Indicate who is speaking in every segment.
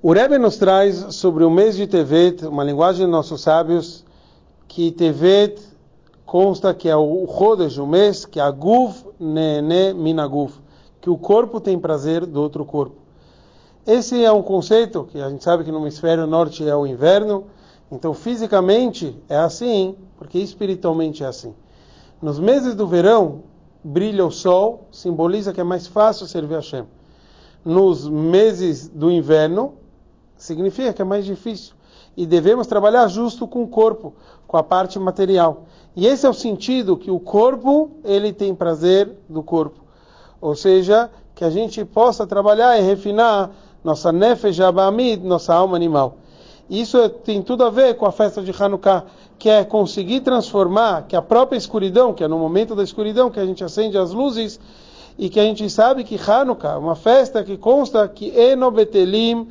Speaker 1: O Rebbe nos traz sobre o mês de Tevet, uma linguagem de nossos sábios, que Tevet consta que é o Chodesh, o mês, que a Guv Nene Minaguf, que o corpo tem prazer do outro corpo. Esse é um conceito que a gente sabe que no hemisfério norte é o inverno, então fisicamente é assim, porque espiritualmente é assim. Nos meses do verão, brilha o sol, simboliza que é mais fácil servir a Hashem. Nos meses do inverno, significa que é mais difícil. E devemos trabalhar justo com o corpo, com a parte material. E esse é o sentido que o corpo, ele tem prazer do corpo. Ou seja, que a gente possa trabalhar e refinar nossa nefesh abamid, nossa alma animal. Isso tem tudo a ver com a festa de Hanukkah, que é conseguir transformar que a própria escuridão, que é no momento da escuridão que a gente acende as luzes, e que a gente sabe que Hanukkah é uma festa que consta que Enobetelim,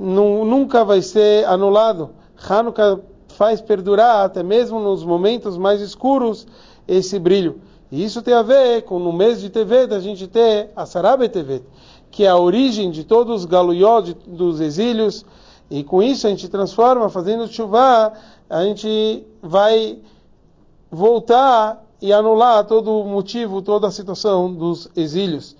Speaker 1: nunca vai ser anulado. Hanukkah faz perdurar, até mesmo nos momentos mais escuros, esse brilho. E isso tem a ver com no mês de TV a gente ter a Sarabe TV, que é a origem de todos os galuyó dos exílios, e com isso a gente transforma, fazendo chuva, a gente vai voltar e anular todo o motivo, toda a situação dos exílios.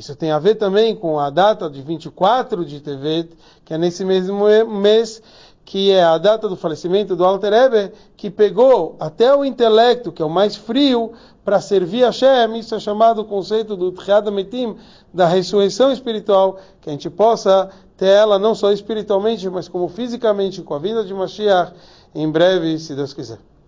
Speaker 1: Isso tem a ver também com a data de 24 de Tevet, que é nesse mesmo mês que é a data do falecimento do Alter Ebe, que pegou até o intelecto, que é o mais frio, para servir a Shem. Isso é chamado o conceito do Tchiad Metim, da ressurreição espiritual, que a gente possa ter ela não só espiritualmente, mas como fisicamente, com a vinda de Mashiach, em breve, se Deus quiser.